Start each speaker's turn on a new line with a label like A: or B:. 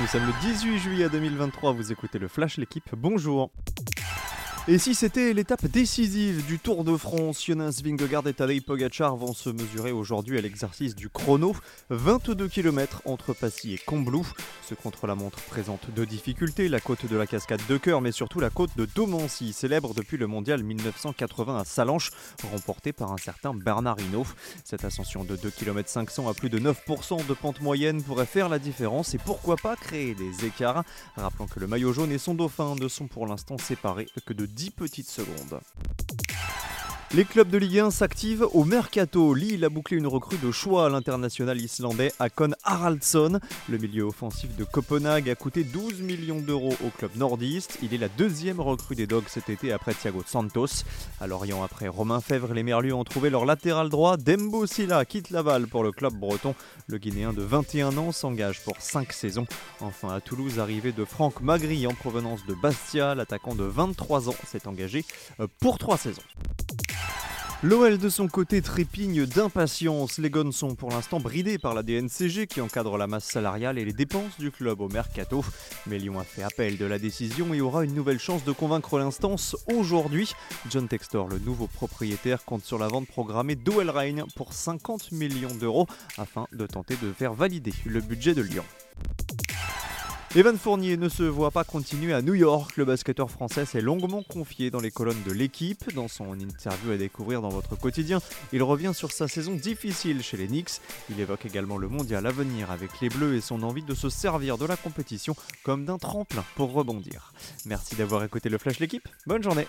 A: Nous sommes le 18 juillet 2023, vous écoutez le Flash l'équipe, bonjour et si c'était l'étape décisive du Tour de France, Jonas Vingegaard et Tadej Pogacar vont se mesurer aujourd'hui à l'exercice du chrono. 22 km entre Passy et Combloux. Ce contre-la-montre présente deux difficultés, la côte de la cascade de Cœur, mais surtout la côte de Domancy, célèbre depuis le mondial 1980 à Salanches, remportée par un certain Bernard Hinault. Cette ascension de 2 km 500 à plus de 9% de pente moyenne pourrait faire la différence et pourquoi pas créer des écarts. Rappelons que le maillot jaune et son dauphin ne sont pour l'instant séparés que de 10 petites secondes. Les clubs de Ligue 1 s'activent au mercato. Lille a bouclé une recrue de choix à l'international islandais Akon Haraldsson. Le milieu offensif de Copenhague a coûté 12 millions d'euros au club nordiste. Il est la deuxième recrue des Dogs cet été après Thiago Santos. À Lorient, après Romain Fèvre, les Merlus ont trouvé leur latéral droit. Dembo Silla quitte Laval pour le club breton. Le Guinéen de 21 ans s'engage pour 5 saisons. Enfin, à Toulouse, arrivé de Franck Magri en provenance de Bastia, l'attaquant de 23 ans s'est engagé euh, pour 3 saisons. L'OL de son côté trépigne d'impatience. Les Gones sont pour l'instant bridés par la DNCG qui encadre la masse salariale et les dépenses du club au mercato. Mais Lyon a fait appel de la décision et aura une nouvelle chance de convaincre l'instance aujourd'hui. John Textor, le nouveau propriétaire, compte sur la vente programmée d'OL Reign pour 50 millions d'euros afin de tenter de faire valider le budget de Lyon. Evan Fournier ne se voit pas continuer à New York. Le basketteur français s'est longuement confié dans les colonnes de l'équipe. Dans son interview à découvrir dans votre quotidien, il revient sur sa saison difficile chez les Knicks. Il évoque également le mondial à venir avec les Bleus et son envie de se servir de la compétition comme d'un tremplin pour rebondir. Merci d'avoir écouté le Flash l'équipe. Bonne journée.